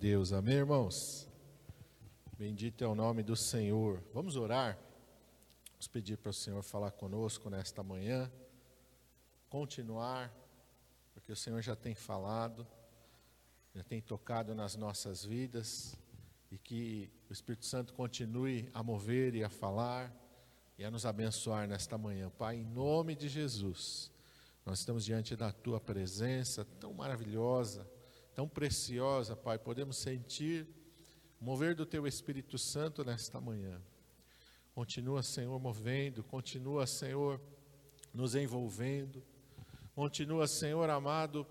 Deus, amém, irmãos? Bendito é o nome do Senhor. Vamos orar? Vamos pedir para o Senhor falar conosco nesta manhã, continuar, porque o Senhor já tem falado, já tem tocado nas nossas vidas, e que o Espírito Santo continue a mover e a falar e a nos abençoar nesta manhã. Pai, em nome de Jesus, nós estamos diante da tua presença tão maravilhosa, tão preciosa, Pai. Podemos sentir mover do teu Espírito Santo nesta manhã. Continua, Senhor, movendo, continua, Senhor, nos envolvendo. Continua, Senhor amado,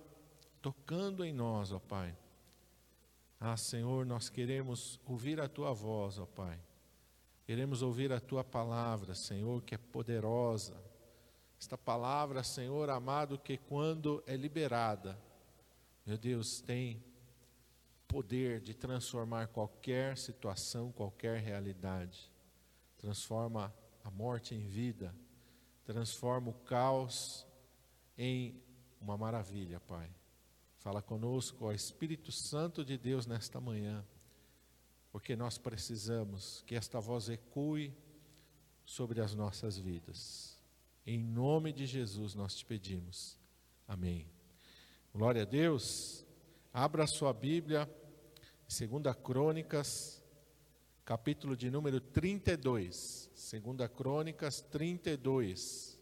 tocando em nós, ó Pai. Ah, Senhor, nós queremos ouvir a tua voz, ó Pai. Queremos ouvir a tua palavra, Senhor, que é poderosa. Esta palavra, Senhor amado, que quando é liberada, meu Deus, tem poder de transformar qualquer situação, qualquer realidade. Transforma a morte em vida, transforma o caos em uma maravilha, Pai. Fala conosco, ó Espírito Santo de Deus, nesta manhã porque nós precisamos que esta voz ecoe sobre as nossas vidas. Em nome de Jesus nós te pedimos. Amém. Glória a Deus. Abra sua Bíblia, 2 Crônicas, capítulo de número 32. 2 Crônicas 32.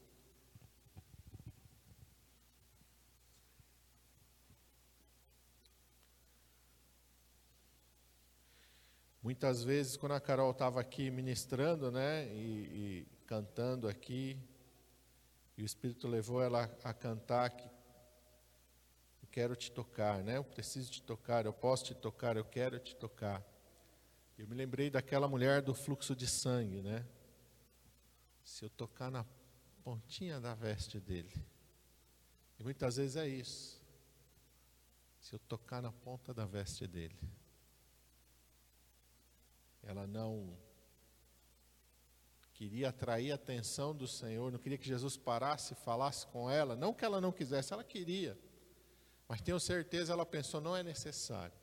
Muitas vezes, quando a Carol estava aqui ministrando, né, e, e, cantando aqui, e o Espírito levou ela a cantar que quero te tocar, né? Eu preciso te tocar, eu posso te tocar, eu quero te tocar. Eu me lembrei daquela mulher do fluxo de sangue, né? Se eu tocar na pontinha da veste dele. E muitas vezes é isso. Se eu tocar na ponta da veste dele ela não queria atrair a atenção do Senhor, não queria que Jesus parasse e falasse com ela, não que ela não quisesse, ela queria. Mas tenho certeza, ela pensou, não é necessário.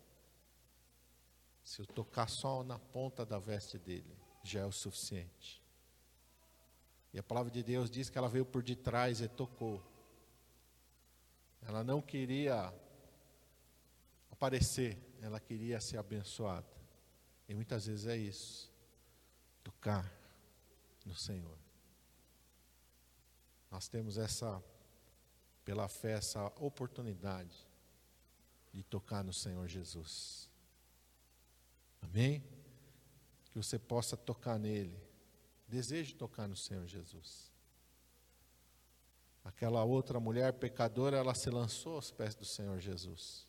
Se eu tocar só na ponta da veste dele, já é o suficiente. E a palavra de Deus diz que ela veio por detrás e tocou. Ela não queria aparecer, ela queria ser abençoada. E muitas vezes é isso. Tocar no Senhor. Nós temos essa, pela fé, essa oportunidade de tocar no Senhor Jesus. Amém? Que você possa tocar nele. Deseje tocar no Senhor Jesus. Aquela outra mulher pecadora, ela se lançou aos pés do Senhor Jesus.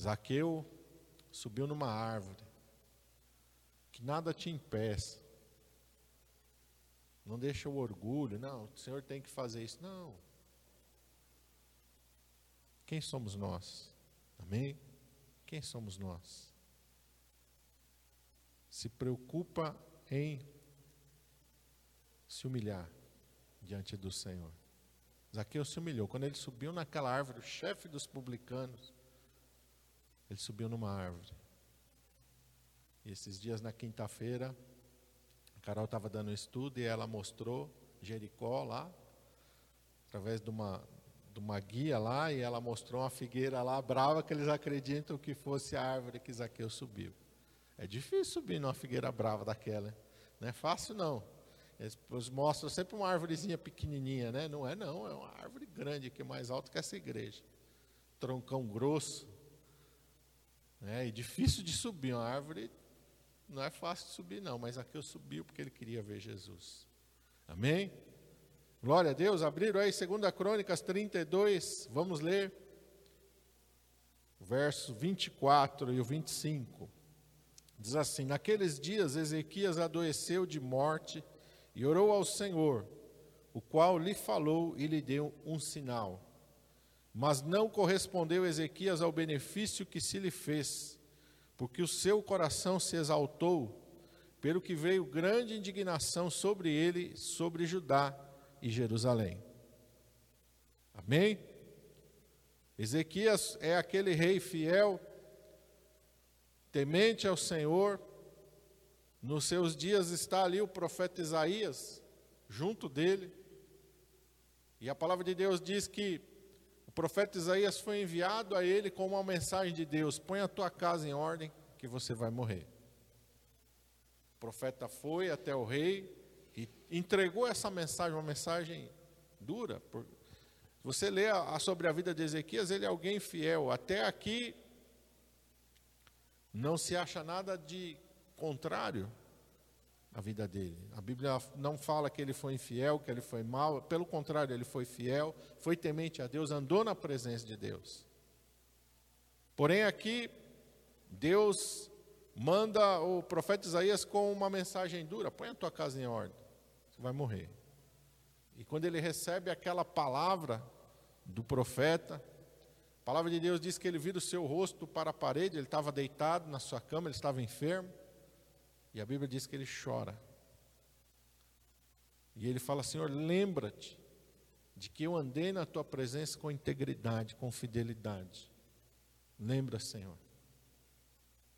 Zaqueu subiu numa árvore, que nada te impeça. Não deixa o orgulho, não, o Senhor tem que fazer isso. Não. Quem somos nós? Amém? Quem somos nós? Se preocupa em se humilhar diante do Senhor. Zaqueu se humilhou. Quando ele subiu naquela árvore, o chefe dos publicanos, ele subiu numa árvore. E esses dias, na quinta-feira, Carol estava dando um estudo e ela mostrou Jericó lá, através de uma, de uma guia lá, e ela mostrou uma figueira lá brava que eles acreditam que fosse a árvore que Zaqueu subiu. É difícil subir numa figueira brava daquela. Não é fácil, não. Eles mostram sempre uma árvorezinha pequenininha, né? Não é, não. É uma árvore grande, que é mais alta que essa igreja. Troncão grosso. É, e difícil de subir, uma árvore não é fácil subir, não, mas aqui eu subiu porque ele queria ver Jesus. Amém? Glória a Deus, abriram aí 2 Crônicas 32, vamos ler verso 24 e o 25. Diz assim: Naqueles dias Ezequias adoeceu de morte e orou ao Senhor, o qual lhe falou e lhe deu um sinal. Mas não correspondeu Ezequias ao benefício que se lhe fez, porque o seu coração se exaltou, pelo que veio grande indignação sobre ele, sobre Judá e Jerusalém. Amém? Ezequias é aquele rei fiel, temente ao Senhor. Nos seus dias está ali o profeta Isaías, junto dele. E a palavra de Deus diz que profeta Isaías foi enviado a ele com uma mensagem de Deus: põe a tua casa em ordem, que você vai morrer. O profeta foi até o rei e entregou essa mensagem, uma mensagem dura. Você lê sobre a vida de Ezequias, ele é alguém fiel. Até aqui não se acha nada de contrário à vida dele. A Bíblia não fala que ele foi infiel, que ele foi mau, pelo contrário, ele foi fiel, foi temente a Deus, andou na presença de Deus. Porém, aqui, Deus manda o profeta Isaías com uma mensagem dura: põe a tua casa em ordem, você vai morrer. E quando ele recebe aquela palavra do profeta, a palavra de Deus diz que ele vira o seu rosto para a parede, ele estava deitado na sua cama, ele estava enfermo, e a Bíblia diz que ele chora. E ele fala: Senhor, lembra-te de que eu andei na tua presença com integridade, com fidelidade. Lembra, Senhor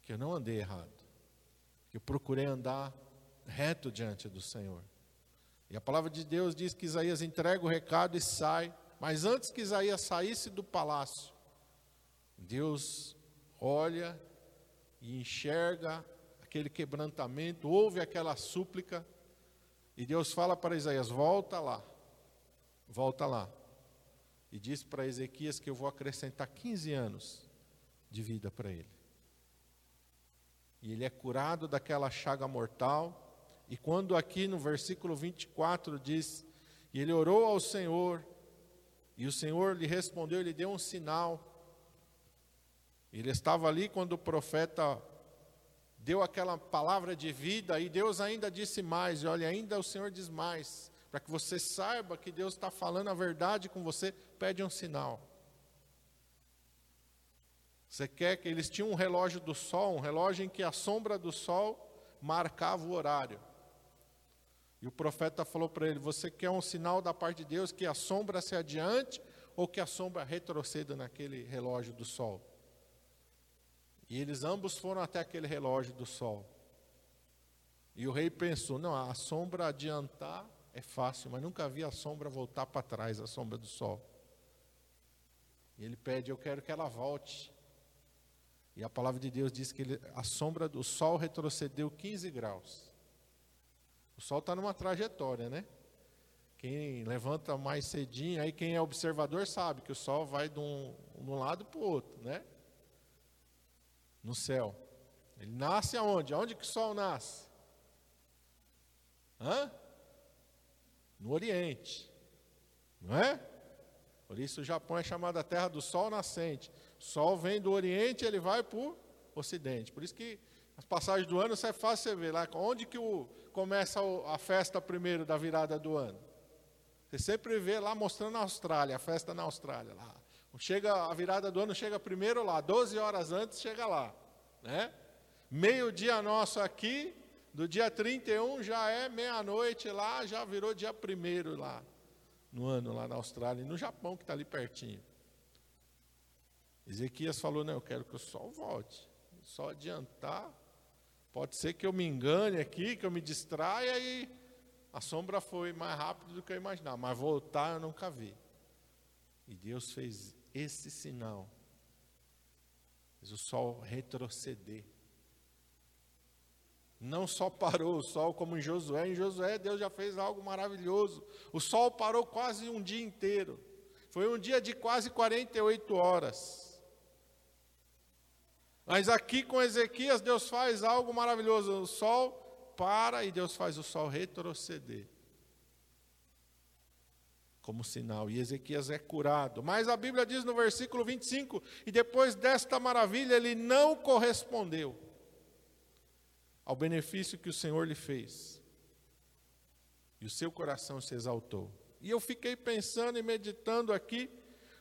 que eu não andei errado, que eu procurei andar reto diante do Senhor. E a palavra de Deus diz que Isaías entrega o recado e sai, mas antes que Isaías saísse do palácio, Deus olha e enxerga aquele quebrantamento, ouve aquela súplica, e Deus fala para Isaías: volta lá, volta lá. E diz para Ezequias que eu vou acrescentar 15 anos de vida para ele e ele é curado daquela chaga mortal. E quando aqui no versículo 24 diz: E ele orou ao Senhor, e o Senhor lhe respondeu, ele deu um sinal. Ele estava ali quando o profeta deu aquela palavra de vida, e Deus ainda disse mais, e olha, ainda o Senhor diz mais, para que você saiba que Deus está falando a verdade com você, pede um sinal. Você quer que eles tinham um relógio do sol, um relógio em que a sombra do sol marcava o horário. E o profeta falou para ele: Você quer um sinal da parte de Deus que a sombra se adiante ou que a sombra retroceda naquele relógio do sol? E eles ambos foram até aquele relógio do sol. E o rei pensou: Não, a sombra adiantar é fácil, mas nunca vi a sombra voltar para trás, a sombra do sol. E ele pede: Eu quero que ela volte. E a palavra de Deus diz que ele, a sombra do sol retrocedeu 15 graus. O sol está numa trajetória, né? Quem levanta mais cedinho, aí quem é observador sabe que o sol vai de um, de um lado para o outro, né? No céu. Ele nasce aonde? Aonde que o sol nasce? Hã? No Oriente. Não é? Por isso o Japão é chamado a terra do sol nascente. O sol vem do Oriente, ele vai para o Ocidente. Por isso que as passagens do ano é fácil você ver lá onde que o, começa a festa primeiro da virada do ano. Você sempre vê lá mostrando a Austrália, a festa na Austrália lá. Chega a virada do ano chega primeiro lá, 12 horas antes chega lá, né? Meio-dia nosso aqui, do dia 31 já é meia-noite lá, já virou dia primeiro lá no ano lá na Austrália e no Japão que está ali pertinho. Ezequias falou: Não, eu quero que o sol volte. Só adiantar. Pode ser que eu me engane aqui, que eu me distraia e a sombra foi mais rápido do que eu imaginava. Mas voltar eu nunca vi. E Deus fez esse sinal. Fez o sol retroceder. Não só parou o sol como em Josué. Em Josué Deus já fez algo maravilhoso. O sol parou quase um dia inteiro. Foi um dia de quase 48 horas. Mas aqui com Ezequias, Deus faz algo maravilhoso. O sol para e Deus faz o sol retroceder. Como sinal. E Ezequias é curado. Mas a Bíblia diz no versículo 25: E depois desta maravilha, ele não correspondeu ao benefício que o Senhor lhe fez. E o seu coração se exaltou. E eu fiquei pensando e meditando aqui,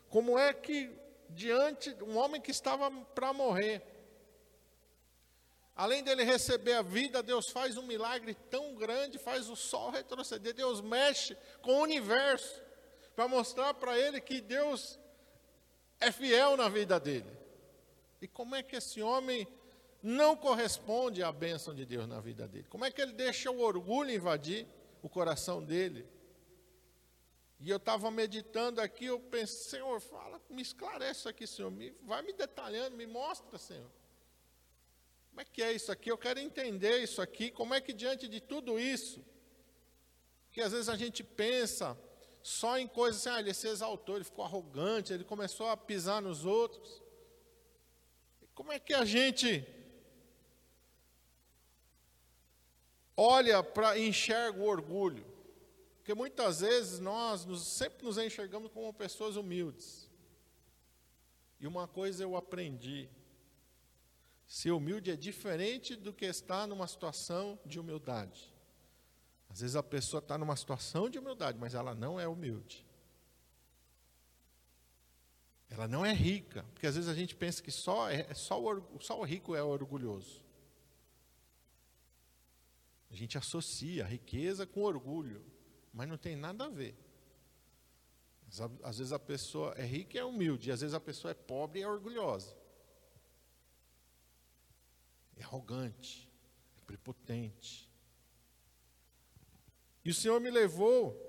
como é que diante de um homem que estava para morrer, Além dele receber a vida, Deus faz um milagre tão grande, faz o sol retroceder. Deus mexe com o universo para mostrar para ele que Deus é fiel na vida dele. E como é que esse homem não corresponde à bênção de Deus na vida dele? Como é que ele deixa o orgulho invadir o coração dele? E eu estava meditando aqui, eu pensei, Senhor, fala, me esclarece isso aqui, Senhor, me, vai me detalhando, me mostra, Senhor. Como é que é isso aqui? Eu quero entender isso aqui, como é que diante de tudo isso, que às vezes a gente pensa só em coisas assim, ah, ele se exaltou, ele ficou arrogante, ele começou a pisar nos outros. Como é que a gente olha para enxerga o orgulho? Porque muitas vezes nós nos, sempre nos enxergamos como pessoas humildes. E uma coisa eu aprendi: ser humilde é diferente do que estar numa situação de humildade. Às vezes a pessoa está numa situação de humildade, mas ela não é humilde. Ela não é rica, porque às vezes a gente pensa que só, é, só, o, só o rico é orgulhoso. A gente associa a riqueza com orgulho, mas não tem nada a ver. Às vezes a pessoa é rica e é humilde, e às vezes a pessoa é pobre e é orgulhosa. É arrogante, é prepotente. E o Senhor me levou,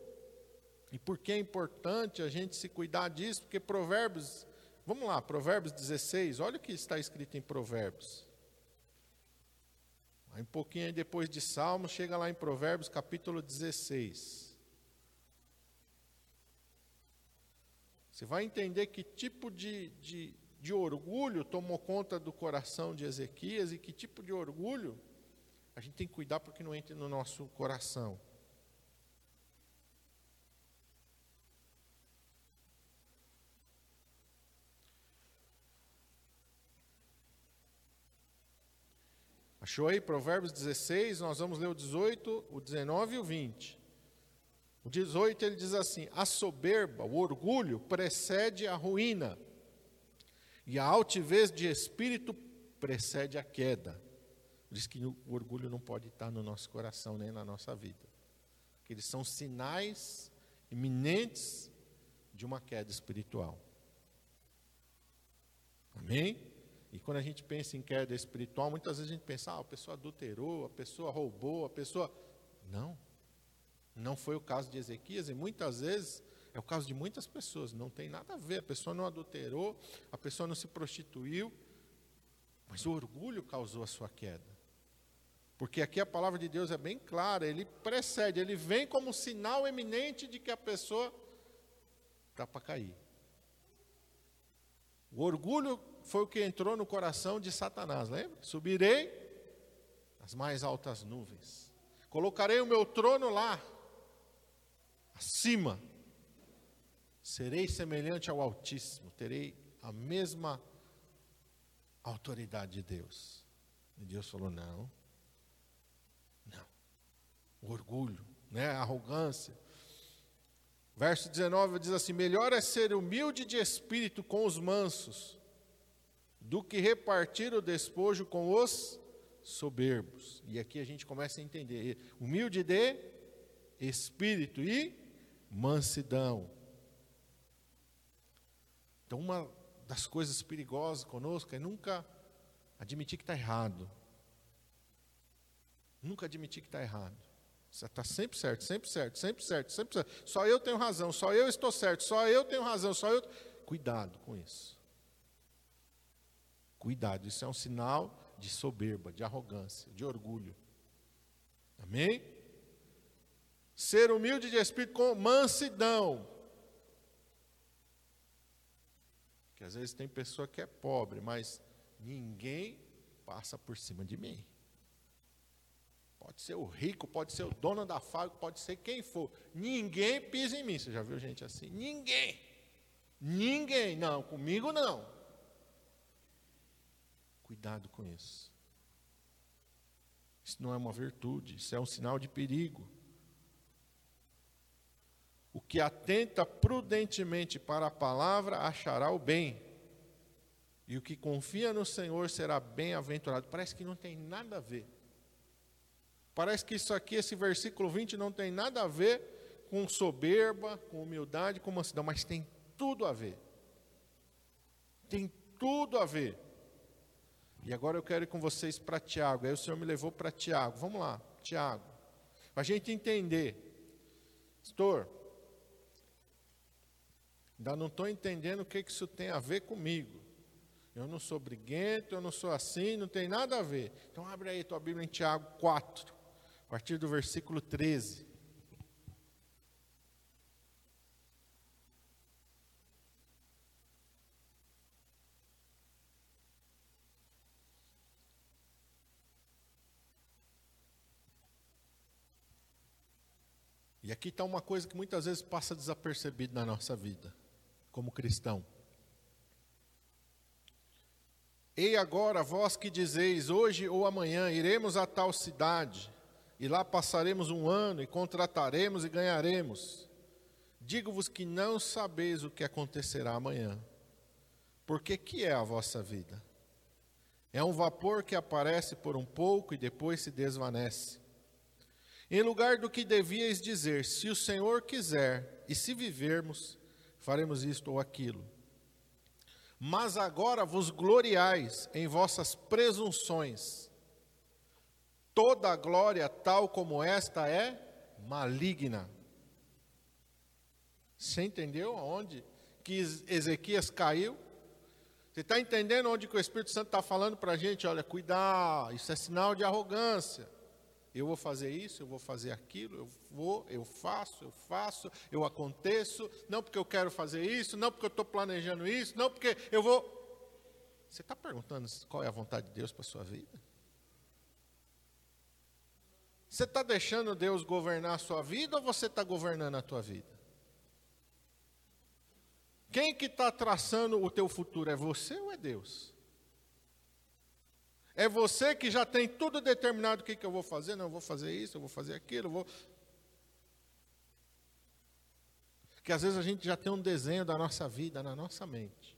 e por que é importante a gente se cuidar disso? Porque Provérbios, vamos lá, Provérbios 16, olha o que está escrito em Provérbios. Aí um pouquinho depois de Salmos, chega lá em Provérbios capítulo 16. Você vai entender que tipo de, de, de orgulho tomou conta do coração de Ezequias e que tipo de orgulho a gente tem que cuidar porque não entre no nosso coração. Achou aí Provérbios 16? Nós vamos ler o 18, o 19 e o 20. O 18 ele diz assim: A soberba, o orgulho, precede a ruína, e a altivez de espírito precede a queda. Diz que o orgulho não pode estar no nosso coração nem na nossa vida. Que eles são sinais iminentes de uma queda espiritual. Amém? E quando a gente pensa em queda espiritual, muitas vezes a gente pensa, ah, a pessoa adulterou, a pessoa roubou, a pessoa. Não. Não foi o caso de Ezequias, e muitas vezes é o caso de muitas pessoas, não tem nada a ver. A pessoa não adulterou, a pessoa não se prostituiu, mas o orgulho causou a sua queda. Porque aqui a palavra de Deus é bem clara, ele precede, ele vem como sinal eminente de que a pessoa está para cair. O orgulho foi o que entrou no coração de Satanás, lembra? Subirei às mais altas nuvens, colocarei o meu trono lá, acima, serei semelhante ao Altíssimo, terei a mesma autoridade de Deus. E Deus falou: não, não, o orgulho, né, a arrogância. Verso 19 diz assim: Melhor é ser humilde de espírito com os mansos do que repartir o despojo com os soberbos. E aqui a gente começa a entender: humilde de espírito e mansidão. Então, uma das coisas perigosas conosco é nunca admitir que está errado. Nunca admitir que está errado. Você está sempre certo, sempre certo, sempre certo, sempre certo. Só eu tenho razão, só eu estou certo, só eu tenho razão, só eu. Cuidado com isso. Cuidado, isso é um sinal de soberba, de arrogância, de orgulho. Amém? Ser humilde de espírito com mansidão. Que às vezes tem pessoa que é pobre, mas ninguém passa por cima de mim. Pode ser o rico, pode ser o dono da fábrica, pode ser quem for. Ninguém pisa em mim. Você já viu gente assim? Ninguém. Ninguém. Não, comigo não. Cuidado com isso. Isso não é uma virtude, isso é um sinal de perigo. O que atenta prudentemente para a palavra achará o bem, e o que confia no Senhor será bem-aventurado. Parece que não tem nada a ver. Parece que isso aqui, esse versículo 20, não tem nada a ver com soberba, com humildade, com mansidão, mas tem tudo a ver. Tem tudo a ver. E agora eu quero ir com vocês para Tiago. Aí o Senhor me levou para Tiago. Vamos lá, Tiago. Para a gente entender. Pastor, ainda não estou entendendo o que isso tem a ver comigo. Eu não sou briguento, eu não sou assim, não tem nada a ver. Então abre aí tua Bíblia em Tiago 4, a partir do versículo 13. Aqui está uma coisa que muitas vezes passa desapercebido na nossa vida, como cristão. Ei agora, vós que dizeis, hoje ou amanhã iremos a tal cidade, e lá passaremos um ano, e contrataremos e ganharemos. Digo-vos que não sabeis o que acontecerá amanhã. Porque que é a vossa vida? É um vapor que aparece por um pouco e depois se desvanece. Em lugar do que devíeis dizer, se o Senhor quiser, e se vivermos, faremos isto ou aquilo. Mas agora vos gloriais em vossas presunções. Toda glória tal como esta é maligna. Você entendeu aonde que Ezequias caiu? Você está entendendo onde que o Espírito Santo está falando para a gente? Olha, cuidar, isso é sinal de arrogância. Eu vou fazer isso, eu vou fazer aquilo, eu vou, eu faço, eu faço, eu aconteço, não porque eu quero fazer isso, não porque eu estou planejando isso, não porque eu vou. Você está perguntando qual é a vontade de Deus para a sua vida? Você está deixando Deus governar a sua vida ou você está governando a tua vida? Quem que está traçando o teu futuro? É você ou é Deus? É você que já tem tudo determinado o que, que eu vou fazer. Não, eu vou fazer isso, eu vou fazer aquilo, eu vou. Que às vezes a gente já tem um desenho da nossa vida na nossa mente.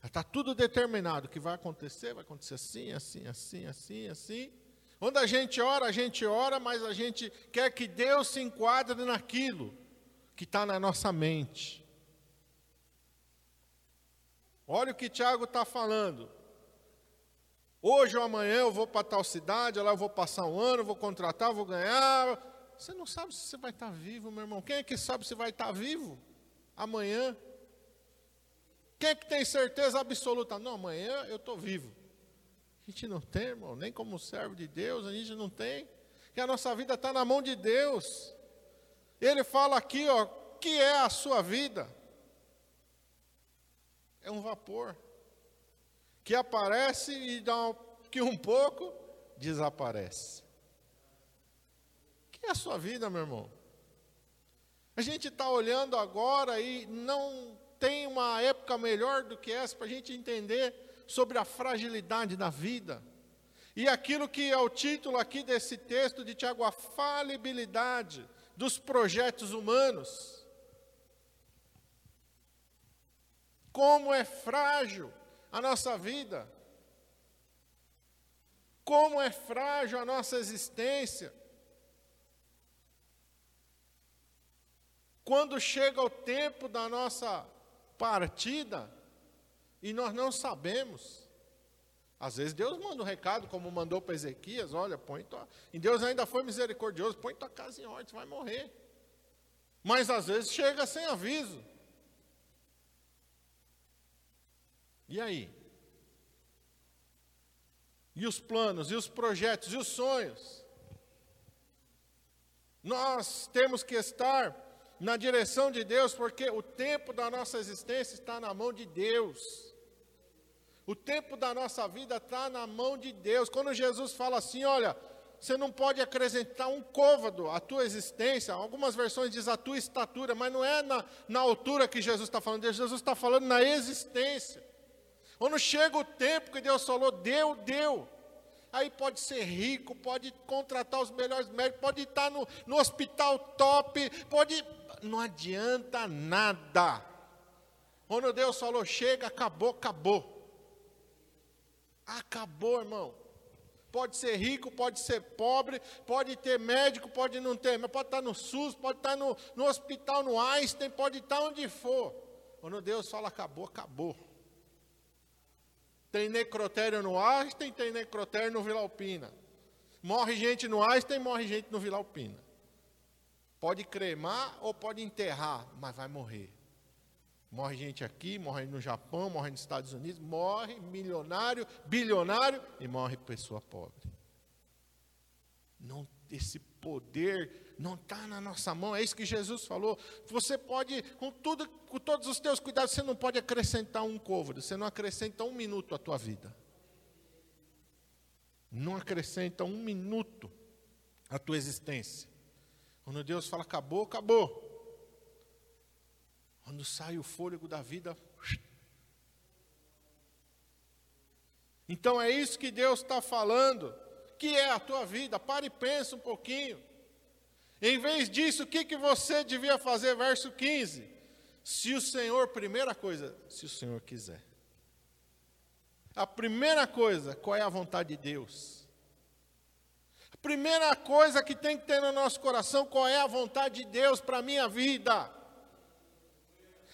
Já está tudo determinado. O que vai acontecer, vai acontecer assim, assim, assim, assim, assim. Quando a gente ora, a gente ora, mas a gente quer que Deus se enquadre naquilo que está na nossa mente. Olha o que Tiago está falando. Hoje ou amanhã eu vou para tal cidade, lá eu vou passar um ano, vou contratar, vou ganhar. Você não sabe se você vai estar vivo, meu irmão. Quem é que sabe se vai estar vivo amanhã? Quem é que tem certeza absoluta? Não, amanhã eu estou vivo. A gente não tem, irmão, nem como servo de Deus, a gente não tem. Que a nossa vida está na mão de Deus. Ele fala aqui, ó, que é a sua vida? É um vapor que aparece e que um pouco desaparece. Que é a sua vida, meu irmão? A gente está olhando agora e não tem uma época melhor do que essa para a gente entender sobre a fragilidade da vida. E aquilo que é o título aqui desse texto de Tiago, a falibilidade dos projetos humanos. Como é frágil a nossa vida, como é frágil a nossa existência. Quando chega o tempo da nossa partida e nós não sabemos. Às vezes Deus manda um recado, como mandou para Ezequias: olha, põe tua. E Deus ainda foi misericordioso: põe tua casa em ordem, você vai morrer. Mas às vezes chega sem aviso. E aí? E os planos, e os projetos, e os sonhos? Nós temos que estar na direção de Deus, porque o tempo da nossa existência está na mão de Deus. O tempo da nossa vida está na mão de Deus. Quando Jesus fala assim, olha, você não pode acrescentar um côvado à tua existência. Algumas versões diz a tua estatura, mas não é na, na altura que Jesus está falando. Jesus está falando na existência. Quando chega o tempo que Deus falou, deu, deu. Aí pode ser rico, pode contratar os melhores médicos, pode estar no, no hospital top, pode. Não adianta nada. Quando Deus falou, chega, acabou, acabou. Acabou, irmão. Pode ser rico, pode ser pobre, pode ter médico, pode não ter, mas pode estar no SUS, pode estar no, no hospital, no Einstein, pode estar onde for. Quando Deus fala acabou, acabou. Tem necrotério no Einstein, tem necrotério no Vila Alpina. Morre gente no Einstein, morre gente no Vila Alpina. Pode cremar ou pode enterrar, mas vai morrer. Morre gente aqui, morre no Japão, morre nos Estados Unidos, morre milionário, bilionário e morre pessoa pobre. Não, esse poder não está na nossa mão, é isso que Jesus falou. Você pode, com tudo, com todos os teus cuidados, você não pode acrescentar um côvado, você não acrescenta um minuto à tua vida. Não acrescenta um minuto à tua existência. Quando Deus fala acabou, acabou. Quando sai o fôlego da vida. Então é isso que Deus está falando, que é a tua vida. Pare e pensa um pouquinho. Em vez disso, o que, que você devia fazer? Verso 15. Se o Senhor, primeira coisa, se o Senhor quiser. A primeira coisa, qual é a vontade de Deus? A primeira coisa que tem que ter no nosso coração, qual é a vontade de Deus para a minha vida?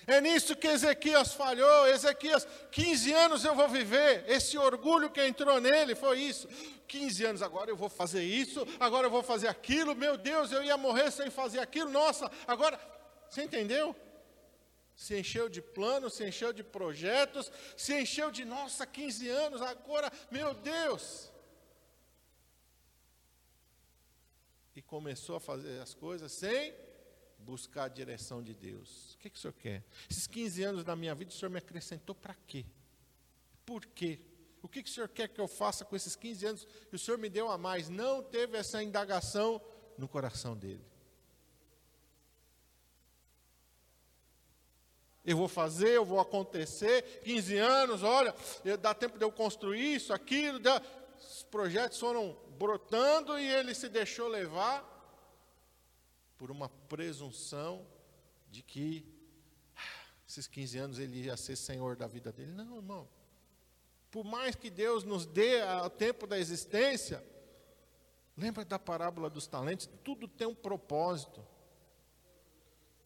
É nisso que Ezequias falhou. Ezequias, 15 anos eu vou viver. Esse orgulho que entrou nele foi isso. 15 anos, agora eu vou fazer isso, agora eu vou fazer aquilo. Meu Deus, eu ia morrer sem fazer aquilo. Nossa, agora. Você entendeu? Se encheu de planos, se encheu de projetos, se encheu de, nossa, 15 anos, agora, meu Deus. E começou a fazer as coisas sem buscar a direção de Deus. O que, que o senhor quer? Esses 15 anos da minha vida, o senhor me acrescentou para quê? Por quê? O que, que o senhor quer que eu faça com esses 15 anos que o senhor me deu a mais? Não teve essa indagação no coração dele. Eu vou fazer, eu vou acontecer, 15 anos, olha, dá tempo de eu construir isso, aquilo, os projetos foram brotando e ele se deixou levar por uma presunção de que ah, esses 15 anos ele ia ser senhor da vida dele. Não, irmão. Por mais que Deus nos dê o tempo da existência, lembra da parábola dos talentos? Tudo tem um propósito.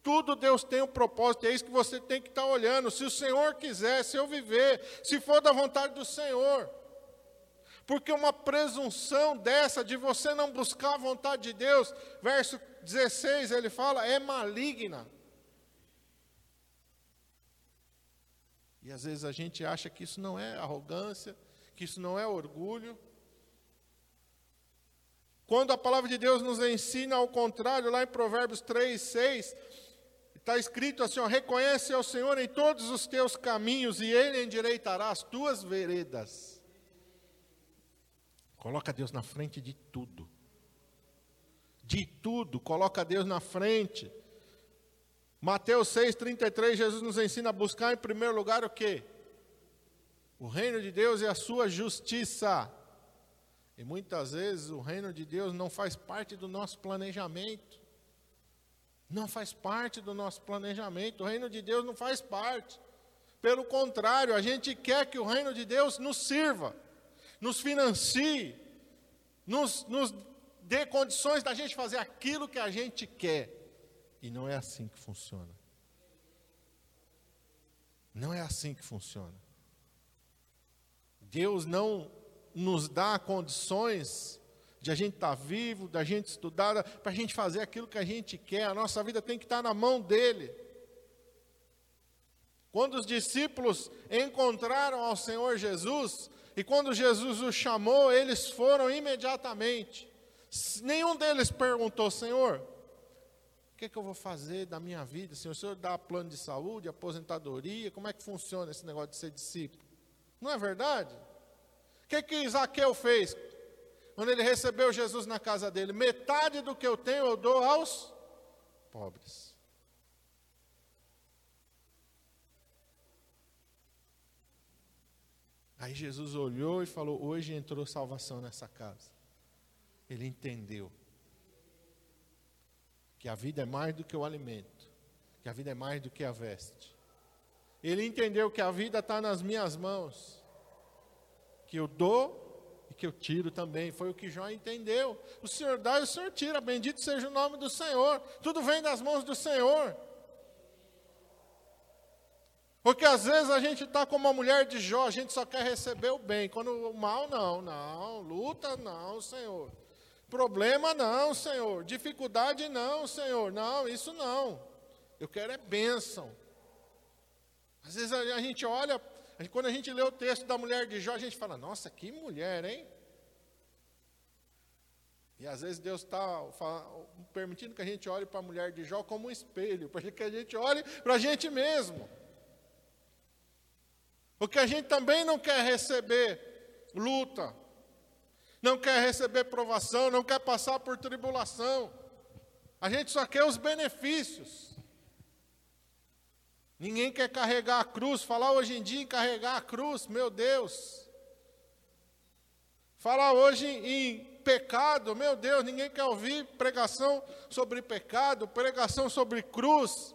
Tudo Deus tem um propósito, é isso que você tem que estar olhando. Se o Senhor quiser, se eu viver, se for da vontade do Senhor. Porque uma presunção dessa de você não buscar a vontade de Deus, verso 16 ele fala, é maligna. E às vezes a gente acha que isso não é arrogância, que isso não é orgulho. Quando a palavra de Deus nos ensina ao contrário, lá em Provérbios 3, 6, está escrito assim: ó, reconhece ao Senhor em todos os teus caminhos, e Ele endireitará as tuas veredas. Coloca Deus na frente de tudo de tudo, coloca Deus na frente. Mateus 6,33, Jesus nos ensina a buscar em primeiro lugar o quê? O reino de Deus e a sua justiça. E muitas vezes o reino de Deus não faz parte do nosso planejamento. Não faz parte do nosso planejamento. O reino de Deus não faz parte. Pelo contrário, a gente quer que o reino de Deus nos sirva, nos financie, nos, nos dê condições da gente fazer aquilo que a gente quer. E não é assim que funciona. Não é assim que funciona. Deus não nos dá condições de a gente estar tá vivo, da gente estudar, para a gente fazer aquilo que a gente quer. A nossa vida tem que estar tá na mão dele. Quando os discípulos encontraram ao Senhor Jesus, e quando Jesus os chamou, eles foram imediatamente. Nenhum deles perguntou, Senhor, o que, é que eu vou fazer da minha vida? Senhor, o Senhor dá plano de saúde, aposentadoria, como é que funciona esse negócio de ser discípulo? Não é verdade? O que, que Isaqueu fez? Quando ele recebeu Jesus na casa dele, metade do que eu tenho eu dou aos pobres. Aí Jesus olhou e falou: Hoje entrou salvação nessa casa ele entendeu que a vida é mais do que o alimento, que a vida é mais do que a veste. Ele entendeu que a vida está nas minhas mãos, que eu dou e que eu tiro também. Foi o que Jó entendeu. O Senhor dá e o Senhor tira. Bendito seja o nome do Senhor. Tudo vem das mãos do Senhor. Porque às vezes a gente está como a mulher de Jó, a gente só quer receber o bem. Quando o mal, não, não. Luta, não, Senhor. Problema, não, Senhor. Dificuldade, não, Senhor. Não, isso não. Eu quero é bênção. Às vezes a gente olha, quando a gente lê o texto da mulher de Jó, a gente fala: Nossa, que mulher, hein? E às vezes Deus está permitindo que a gente olhe para a mulher de Jó como um espelho, para que a gente olhe para a gente mesmo. Porque a gente também não quer receber luta, não quer receber provação, não quer passar por tribulação. A gente só quer os benefícios. Ninguém quer carregar a cruz. Falar hoje em dia em carregar a cruz, meu Deus. Falar hoje em pecado, meu Deus, ninguém quer ouvir pregação sobre pecado, pregação sobre cruz.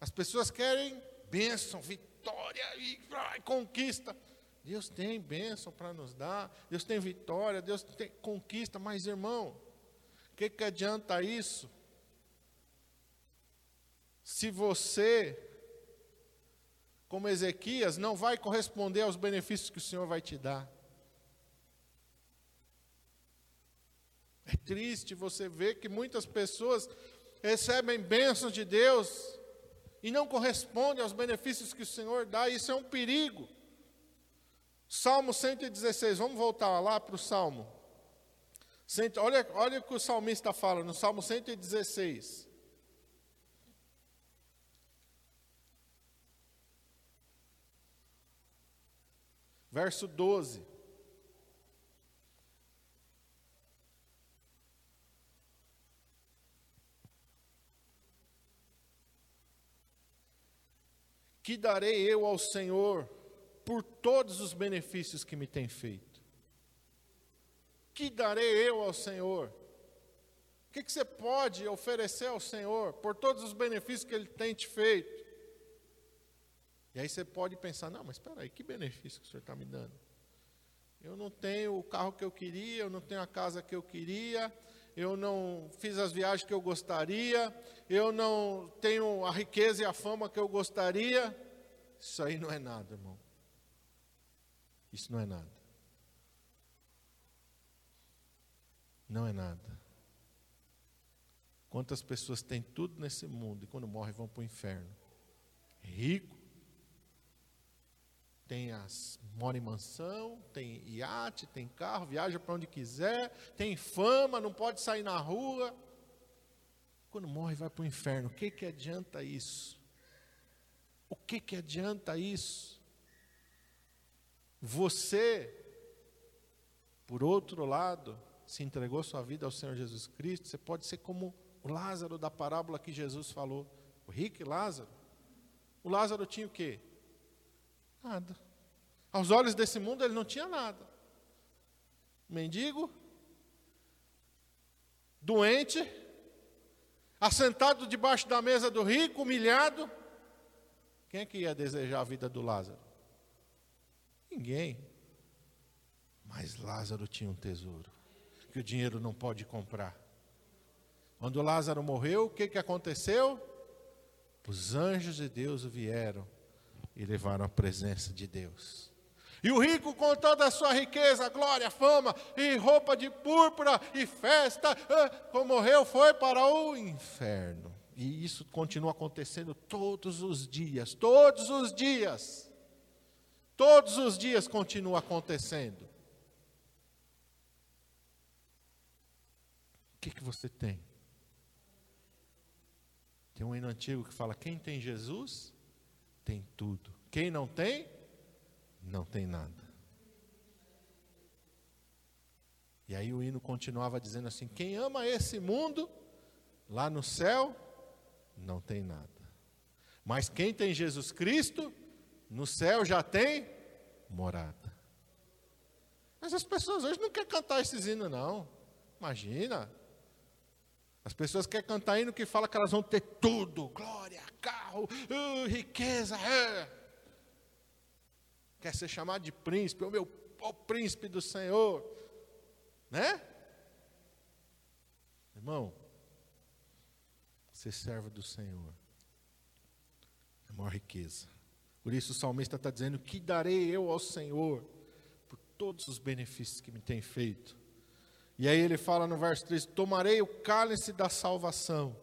As pessoas querem bênção, vitória e ai, conquista. Deus tem bênção para nos dar, Deus tem vitória, Deus tem conquista, mas irmão, o que, que adianta isso? Se você, como Ezequias, não vai corresponder aos benefícios que o Senhor vai te dar. É triste você ver que muitas pessoas recebem bênçãos de Deus e não correspondem aos benefícios que o Senhor dá, isso é um perigo. Salmo 116, vamos voltar lá para o Salmo. Olha, olha o que o salmista fala no Salmo 116. Verso 12. Que darei eu ao Senhor por todos os benefícios que me tem feito? Que darei eu ao Senhor? O que, que você pode oferecer ao Senhor por todos os benefícios que Ele tem te feito? E aí você pode pensar: não, mas espera aí, que benefício que o Senhor está me dando? Eu não tenho o carro que eu queria, eu não tenho a casa que eu queria, eu não fiz as viagens que eu gostaria, eu não tenho a riqueza e a fama que eu gostaria. Isso aí não é nada, irmão. Isso não é nada. Não é nada. Quantas pessoas têm tudo nesse mundo e quando morrem vão para o inferno? Rico, tem as mora em mansão, tem iate, tem carro, viaja para onde quiser, tem fama, não pode sair na rua. Quando morre, vai para o inferno. O que, que adianta isso? O que, que adianta isso? Você, por outro lado, se entregou sua vida ao Senhor Jesus Cristo, você pode ser como o Lázaro da parábola que Jesus falou. O rico Lázaro. O Lázaro tinha o quê? Nada. Aos olhos desse mundo ele não tinha nada. Mendigo, doente, assentado debaixo da mesa do rico, humilhado. Quem é que ia desejar a vida do Lázaro? Ninguém. Mas Lázaro tinha um tesouro que o dinheiro não pode comprar. Quando Lázaro morreu, o que, que aconteceu? Os anjos de Deus vieram e levaram a presença de Deus. E o rico, com toda a sua riqueza, glória, fama, e roupa de púrpura, e festa, como morreu, foi para o inferno. E isso continua acontecendo todos os dias, todos os dias. Todos os dias continua acontecendo. O que, que você tem? Tem um hino antigo que fala: quem tem Jesus, tem tudo. Quem não tem, não tem nada. E aí o hino continuava dizendo assim: quem ama esse mundo, lá no céu, não tem nada. Mas quem tem Jesus Cristo, no céu já tem morada. Mas as pessoas hoje não querem cantar esses hinos, não. Imagina. As pessoas querem cantar hino que fala que elas vão ter tudo: glória, carro, uh, riqueza. Uh. Quer ser chamado de príncipe, o meu o príncipe do Senhor. Né? Irmão, ser servo do Senhor é a maior riqueza. Por isso o salmista está dizendo: Que darei eu ao Senhor por todos os benefícios que me tem feito? E aí ele fala no verso 3: Tomarei o cálice da salvação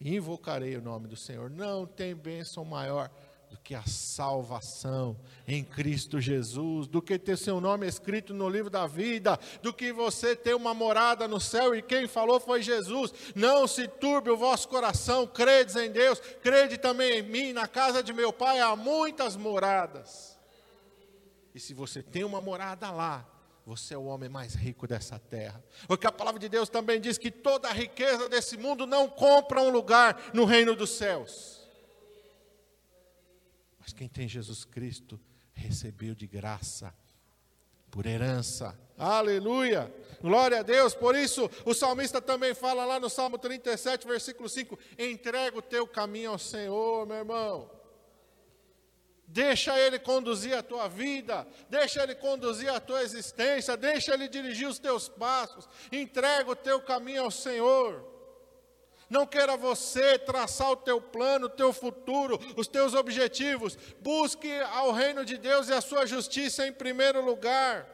e invocarei o nome do Senhor. Não tem bênção maior do que a salvação em Cristo Jesus, do que ter seu nome escrito no livro da vida, do que você ter uma morada no céu, e quem falou foi Jesus. Não se turbe o vosso coração, credes em Deus, crede também em mim, na casa de meu pai há muitas moradas. E se você tem uma morada lá, você é o homem mais rico dessa terra. Porque a palavra de Deus também diz que toda a riqueza desse mundo não compra um lugar no reino dos céus. Mas quem tem Jesus Cristo recebeu de graça, por herança. Aleluia! Glória a Deus. Por isso, o salmista também fala lá no Salmo 37, versículo 5: entrega o teu caminho ao Senhor, meu irmão. Deixa Ele conduzir a tua vida, deixa Ele conduzir a tua existência, deixa Ele dirigir os teus passos, entrega o teu caminho ao Senhor. Não queira você traçar o teu plano, o teu futuro, os teus objetivos. Busque ao reino de Deus e a sua justiça em primeiro lugar.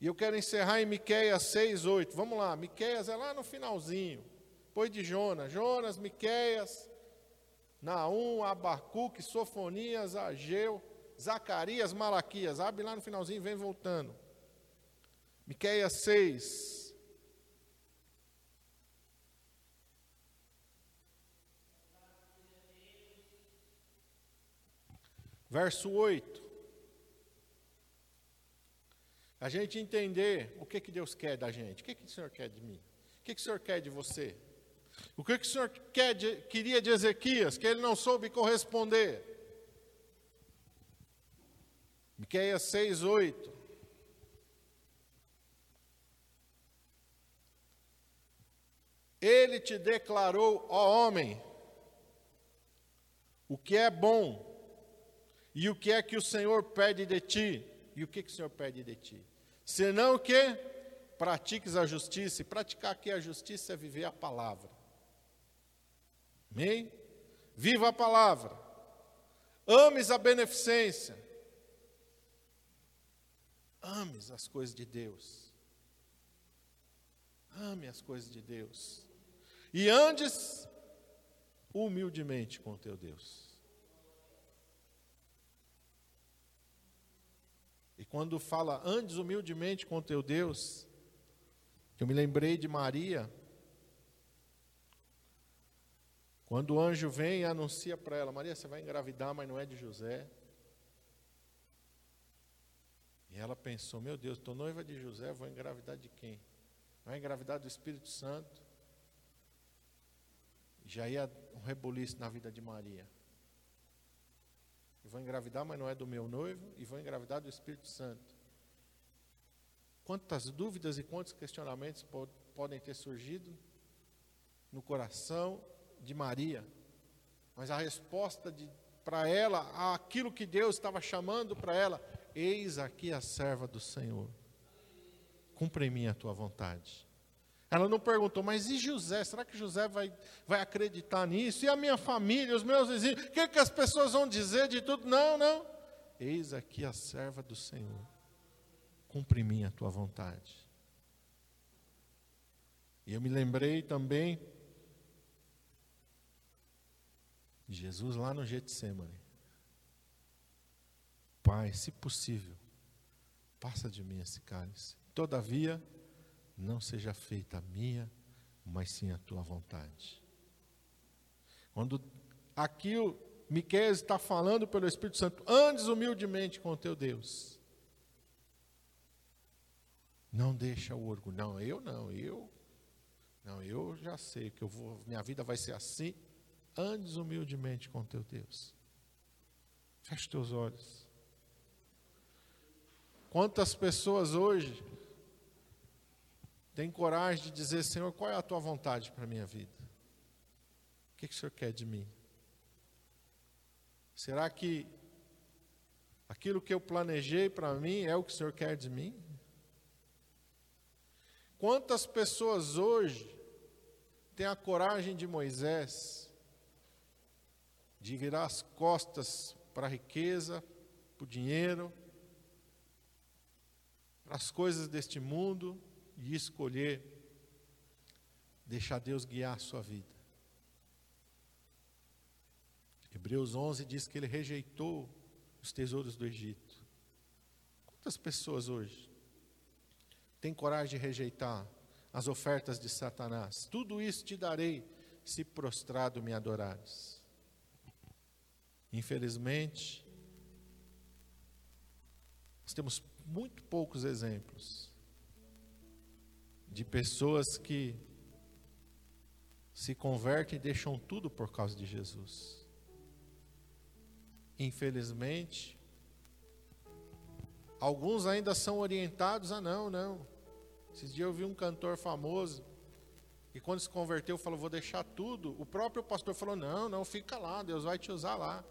E eu quero encerrar em Miqueias 6, 8. Vamos lá, Miqueias é lá no finalzinho. Depois de Jonas. Jonas, Miqueias, Naum, Abacuque, Sofonias, Ageu, Zacarias, Malaquias. Abre lá no finalzinho e vem voltando. Miqueias 6, Verso 8. A gente entender o que, que Deus quer da gente. O que, que o Senhor quer de mim? O que, que o Senhor quer de você? O que, que o Senhor quer de, queria de Ezequias, que ele não soube corresponder? Miqueias 6, 8. Ele te declarou, ó homem, o que é bom e o que é que o Senhor pede de ti? E o que, que o Senhor pede de ti? Senão que pratiques a justiça. E praticar aqui a justiça é viver a palavra. Amém? Viva a palavra. Ames a beneficência. Ames as coisas de Deus. Ame as coisas de Deus. E andes humildemente com teu Deus. E quando fala, andes humildemente com teu Deus, eu me lembrei de Maria, quando o anjo vem e anuncia para ela: Maria, você vai engravidar, mas não é de José. E ela pensou: Meu Deus, estou noiva de José, vou engravidar de quem? Vai engravidar do Espírito Santo. Já ia um reboliço na vida de Maria. Vou engravidar, mas não é do meu noivo, e vou engravidar do Espírito Santo. Quantas dúvidas e quantos questionamentos podem ter surgido no coração de Maria. Mas a resposta para ela, aquilo que Deus estava chamando para ela, eis aqui a serva do Senhor. Cumpre em mim a tua vontade. Ela não perguntou, mas e José? Será que José vai, vai acreditar nisso? E a minha família, os meus vizinhos? O que, que as pessoas vão dizer de tudo? Não, não. Eis aqui a serva do Senhor. Cumpre mim a tua vontade. E eu me lembrei também de Jesus lá no Getsemane. Pai, se possível, passa de mim esse cálice. Todavia, não seja feita a minha, mas sim a tua vontade. Quando aqui o Miqueias está falando pelo Espírito Santo, andes humildemente com o teu Deus. Não deixa o orgulho. Não, eu não, eu. Não, eu já sei que eu vou, minha vida vai ser assim. Andes humildemente com o teu Deus. Feche teus olhos. Quantas pessoas hoje tem coragem de dizer, Senhor, qual é a tua vontade para a minha vida? O que, que o Senhor quer de mim? Será que aquilo que eu planejei para mim é o que o Senhor quer de mim? Quantas pessoas hoje têm a coragem de Moisés de virar as costas para a riqueza, para o dinheiro, para as coisas deste mundo e escolher deixar Deus guiar a sua vida. Hebreus 11 diz que ele rejeitou os tesouros do Egito. Quantas pessoas hoje têm coragem de rejeitar as ofertas de Satanás? Tudo isso te darei se prostrado me adorares. Infelizmente, nós temos muito poucos exemplos de pessoas que se convertem e deixam tudo por causa de Jesus. Infelizmente, alguns ainda são orientados a não, não. Esses dias eu vi um cantor famoso e quando se converteu falou: "Vou deixar tudo". O próprio pastor falou: "Não, não, fica lá, Deus vai te usar lá".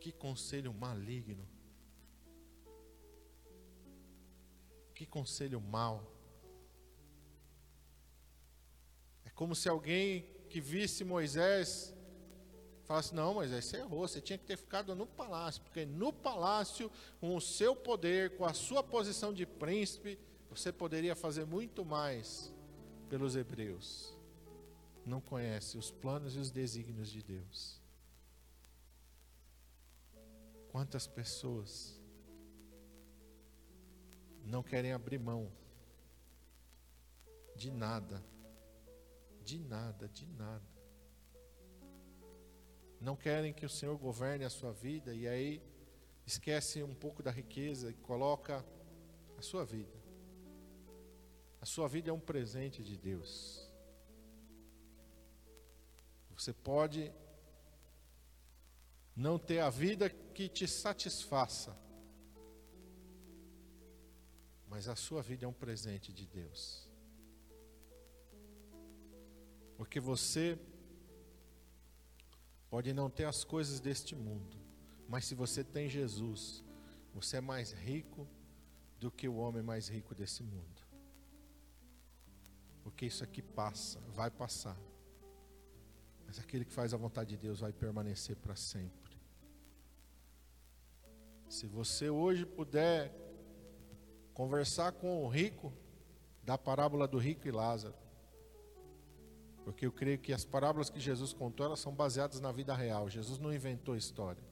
Que conselho maligno. Que conselho mau. Como se alguém que visse Moisés falasse: Não, Moisés, você errou, você tinha que ter ficado no palácio, porque no palácio, com o seu poder, com a sua posição de príncipe, você poderia fazer muito mais pelos hebreus. Não conhece os planos e os desígnios de Deus. Quantas pessoas não querem abrir mão de nada, de nada, de nada. Não querem que o Senhor governe a sua vida e aí esquece um pouco da riqueza e coloca a sua vida. A sua vida é um presente de Deus. Você pode não ter a vida que te satisfaça, mas a sua vida é um presente de Deus. Porque você pode não ter as coisas deste mundo, mas se você tem Jesus, você é mais rico do que o homem mais rico desse mundo. Porque isso aqui passa, vai passar. Mas aquele que faz a vontade de Deus vai permanecer para sempre. Se você hoje puder conversar com o rico da parábola do rico e Lázaro. Porque eu creio que as parábolas que Jesus contou, elas são baseadas na vida real. Jesus não inventou história.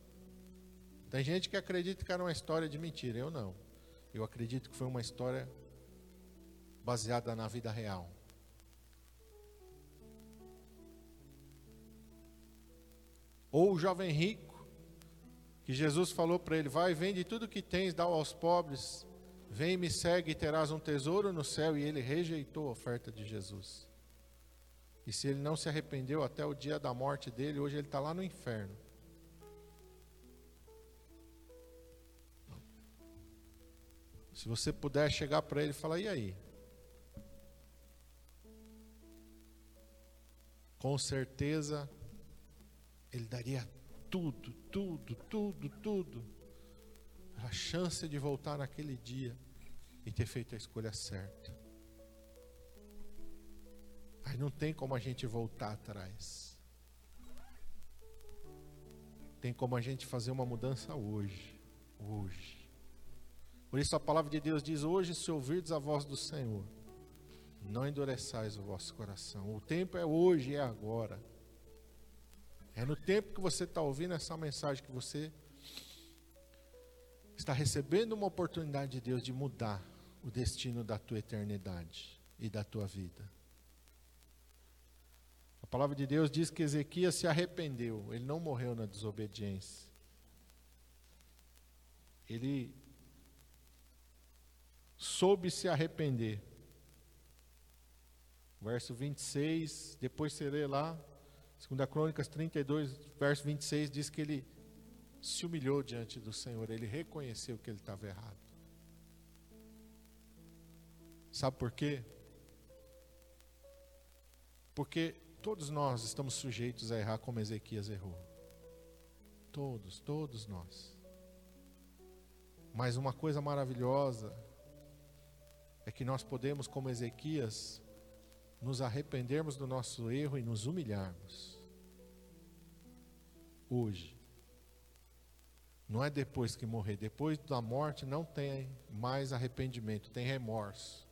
Tem gente que acredita que era uma história de mentira, eu não. Eu acredito que foi uma história baseada na vida real. Ou o jovem rico, que Jesus falou para ele: Vai, vende tudo que tens, dá aos pobres, Vem, me segue e terás um tesouro no céu. E ele rejeitou a oferta de Jesus. E se ele não se arrependeu até o dia da morte dele, hoje ele está lá no inferno. Se você puder chegar para ele e falar, e aí? Com certeza, ele daria tudo, tudo, tudo, tudo a chance de voltar naquele dia e ter feito a escolha certa. Aí não tem como a gente voltar atrás. Tem como a gente fazer uma mudança hoje. Hoje. Por isso a palavra de Deus diz: Hoje, se ouvirdes a voz do Senhor, não endureçais o vosso coração. O tempo é hoje, é agora. É no tempo que você está ouvindo essa mensagem que você está recebendo uma oportunidade de Deus de mudar o destino da tua eternidade e da tua vida. Palavra de Deus diz que Ezequias se arrependeu, ele não morreu na desobediência. Ele soube se arrepender. Verso 26, depois você lê lá, 2 Crônicas 32, verso 26, diz que ele se humilhou diante do Senhor, ele reconheceu que ele estava errado. Sabe por quê? Porque todos nós estamos sujeitos a errar como Ezequias errou. Todos, todos nós. Mas uma coisa maravilhosa é que nós podemos, como Ezequias, nos arrependermos do nosso erro e nos humilharmos. hoje. Não é depois que morrer. Depois da morte não tem mais arrependimento, tem remorso.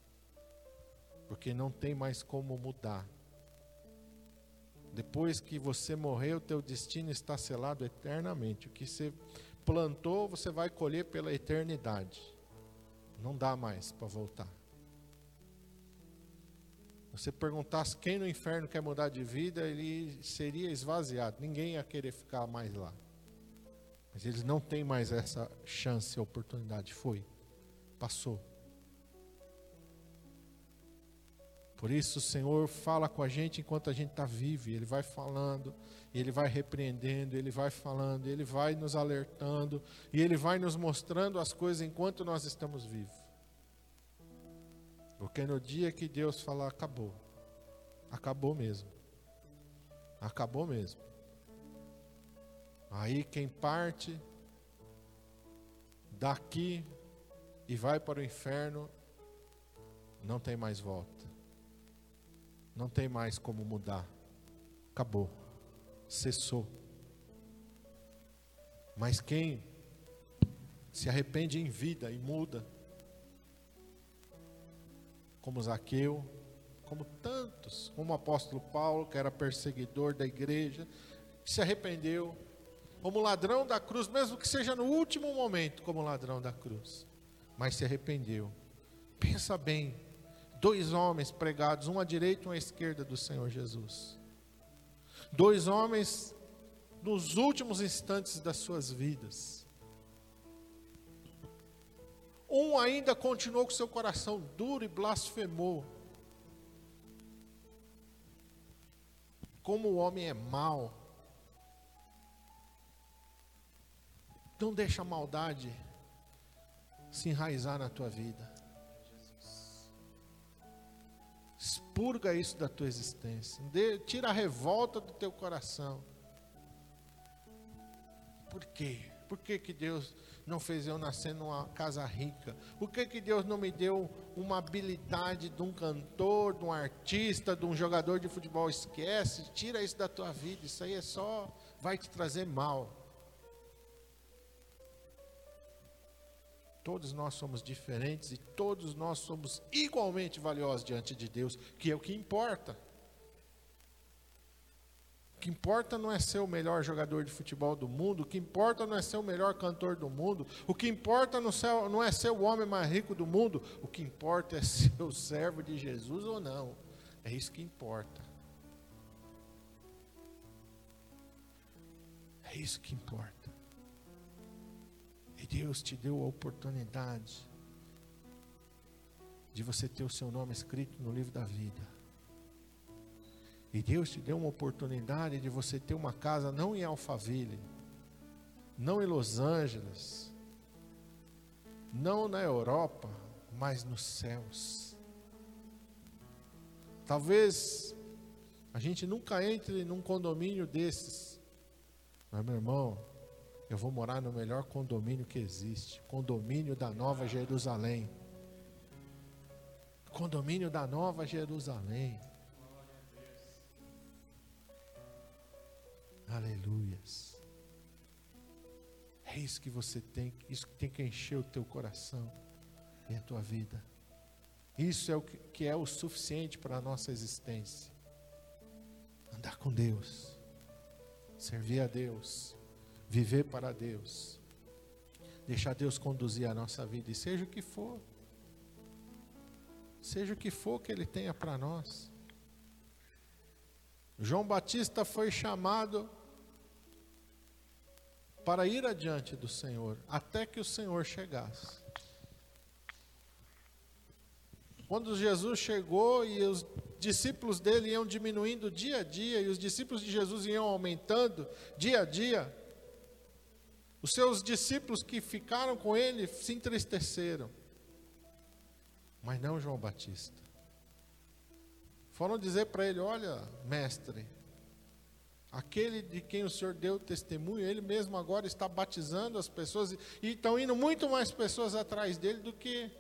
Porque não tem mais como mudar. Depois que você morrer, o teu destino está selado eternamente. O que você plantou, você vai colher pela eternidade. Não dá mais para voltar. Você perguntasse quem no inferno quer mudar de vida, ele seria esvaziado. Ninguém ia querer ficar mais lá. Mas eles não têm mais essa chance, oportunidade. Foi, passou. Por isso o Senhor fala com a gente enquanto a gente está vivo. Ele vai falando, Ele vai repreendendo, Ele vai falando, Ele vai nos alertando e Ele vai nos mostrando as coisas enquanto nós estamos vivos. Porque no dia que Deus falar, acabou. Acabou mesmo. Acabou mesmo. Aí quem parte daqui e vai para o inferno não tem mais volta. Não tem mais como mudar. Acabou. Cessou. Mas quem se arrepende em vida e muda, como Zaqueu, como tantos, como o apóstolo Paulo, que era perseguidor da igreja, que se arrependeu, como ladrão da cruz, mesmo que seja no último momento, como ladrão da cruz, mas se arrependeu. Pensa bem, dois homens pregados, um à direita e um à esquerda do Senhor Jesus. Dois homens nos últimos instantes das suas vidas. Um ainda continuou com seu coração duro e blasfemou. Como o homem é mau. Não deixa a maldade se enraizar na tua vida. Expurga isso da tua existência. tira a revolta do teu coração. Por quê? Por que, que Deus não fez eu nascer numa casa rica? Por que, que Deus não me deu uma habilidade de um cantor, de um artista, de um jogador de futebol? Esquece, tira isso da tua vida. Isso aí é só, vai te trazer mal. Todos nós somos diferentes e todos nós somos igualmente valiosos diante de Deus, que é o que importa. O que importa não é ser o melhor jogador de futebol do mundo, o que importa não é ser o melhor cantor do mundo, o que importa não é ser o homem mais rico do mundo, o que importa é ser o servo de Jesus ou não. É isso que importa. É isso que importa. Deus te deu a oportunidade de você ter o seu nome escrito no livro da vida. E Deus te deu uma oportunidade de você ter uma casa não em Alphaville, não em Los Angeles, não na Europa, mas nos céus. Talvez a gente nunca entre num condomínio desses, mas meu irmão, eu vou morar no melhor condomínio que existe condomínio da Nova Jerusalém. Condomínio da Nova Jerusalém. Aleluias. É isso que você tem, isso que tem que encher o teu coração e a tua vida. Isso é o que, que é o suficiente para a nossa existência. Andar com Deus, servir a Deus, viver para Deus, deixar Deus conduzir a nossa vida, e seja o que for, seja o que for que Ele tenha para nós. João Batista foi chamado para ir adiante do Senhor, até que o Senhor chegasse. Quando Jesus chegou e os discípulos dele iam diminuindo dia a dia, e os discípulos de Jesus iam aumentando dia a dia, os seus discípulos que ficaram com ele se entristeceram. Mas não João Batista. Foram dizer para ele: Olha, mestre, aquele de quem o Senhor deu testemunho, ele mesmo agora está batizando as pessoas e, estão indo muito mais pessoas atrás dele do que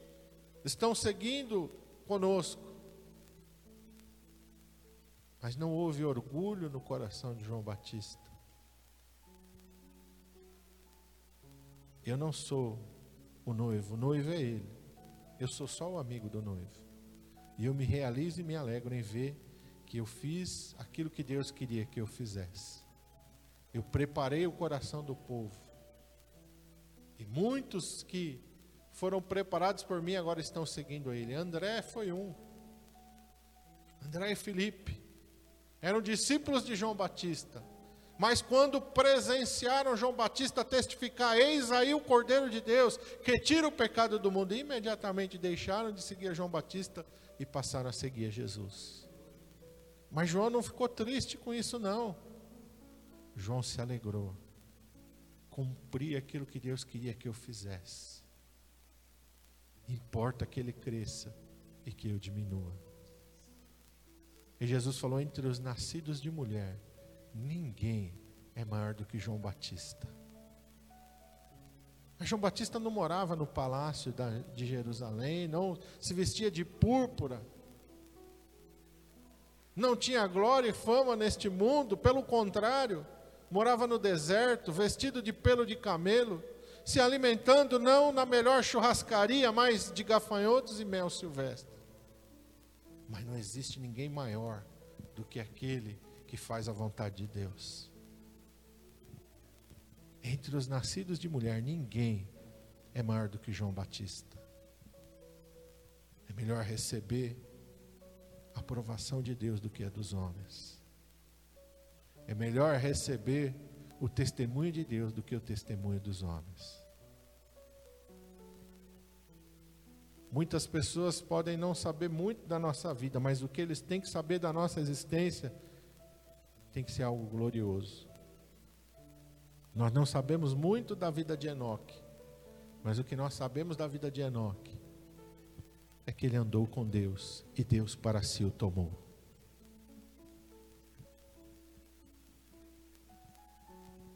estão seguindo conosco. Mas não houve orgulho no coração de João Batista. Eu não sou o noivo, o noivo é ele. Eu sou só o amigo do noivo. E eu me realizo e me alegro em ver que eu fiz aquilo que Deus queria que eu fizesse. Eu preparei o coração do povo. E muitos que foram preparados por mim agora estão seguindo ele. André foi um. André e Felipe eram discípulos de João Batista. Mas quando presenciaram João Batista testificar, eis aí o Cordeiro de Deus, que tira o pecado do mundo, imediatamente deixaram de seguir João Batista e passaram a seguir Jesus. Mas João não ficou triste com isso, não. João se alegrou. Cumpri aquilo que Deus queria que eu fizesse. Importa que ele cresça e que eu diminua. E Jesus falou: entre os nascidos de mulher, ninguém é maior do que João Batista. João Batista não morava no palácio de Jerusalém, não se vestia de púrpura, não tinha glória e fama neste mundo, pelo contrário, morava no deserto, vestido de pelo de camelo, se alimentando não na melhor churrascaria, mas de gafanhotos e mel silvestre. Mas não existe ninguém maior do que aquele que faz a vontade de Deus. Entre os nascidos de mulher, ninguém é maior do que João Batista. É melhor receber a aprovação de Deus do que a dos homens. É melhor receber o testemunho de Deus do que o testemunho dos homens. Muitas pessoas podem não saber muito da nossa vida, mas o que eles têm que saber da nossa existência tem que ser algo glorioso. Nós não sabemos muito da vida de Enoque, mas o que nós sabemos da vida de Enoque é que ele andou com Deus e Deus para si o tomou.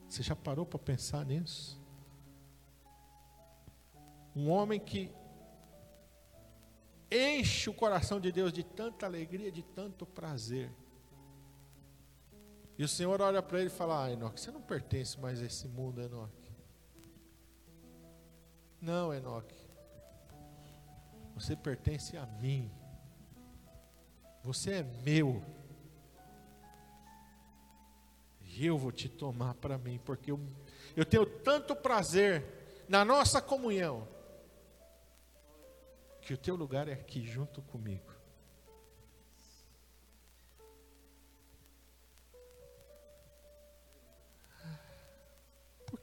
Você já parou para pensar nisso? Um homem que enche o coração de Deus de tanta alegria, de tanto prazer. E o Senhor olha para ele e fala: Ah, Enoque, você não pertence mais a esse mundo, Enoque. Não, Enoque. Você pertence a mim. Você é meu. E eu vou te tomar para mim, porque eu, eu tenho tanto prazer na nossa comunhão que o teu lugar é aqui junto comigo.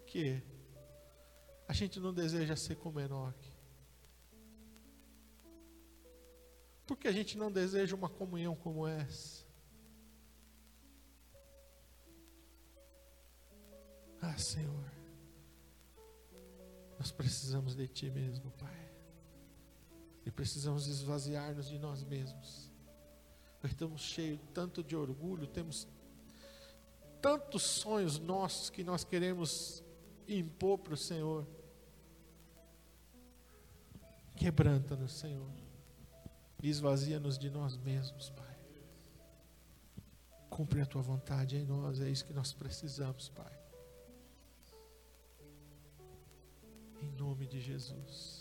Quê? A gente não deseja ser como Enoque. Por que a gente não deseja uma comunhão como essa? Ah, Senhor, nós precisamos de Ti mesmo, Pai. E precisamos esvaziar-nos de nós mesmos. Estamos cheios tanto de orgulho, temos tantos sonhos nossos que nós queremos impor para o Senhor. Quebranta-nos, Senhor. Esvazia-nos de nós mesmos, Pai. Cumpre a tua vontade em nós, é isso que nós precisamos, Pai. Em nome de Jesus.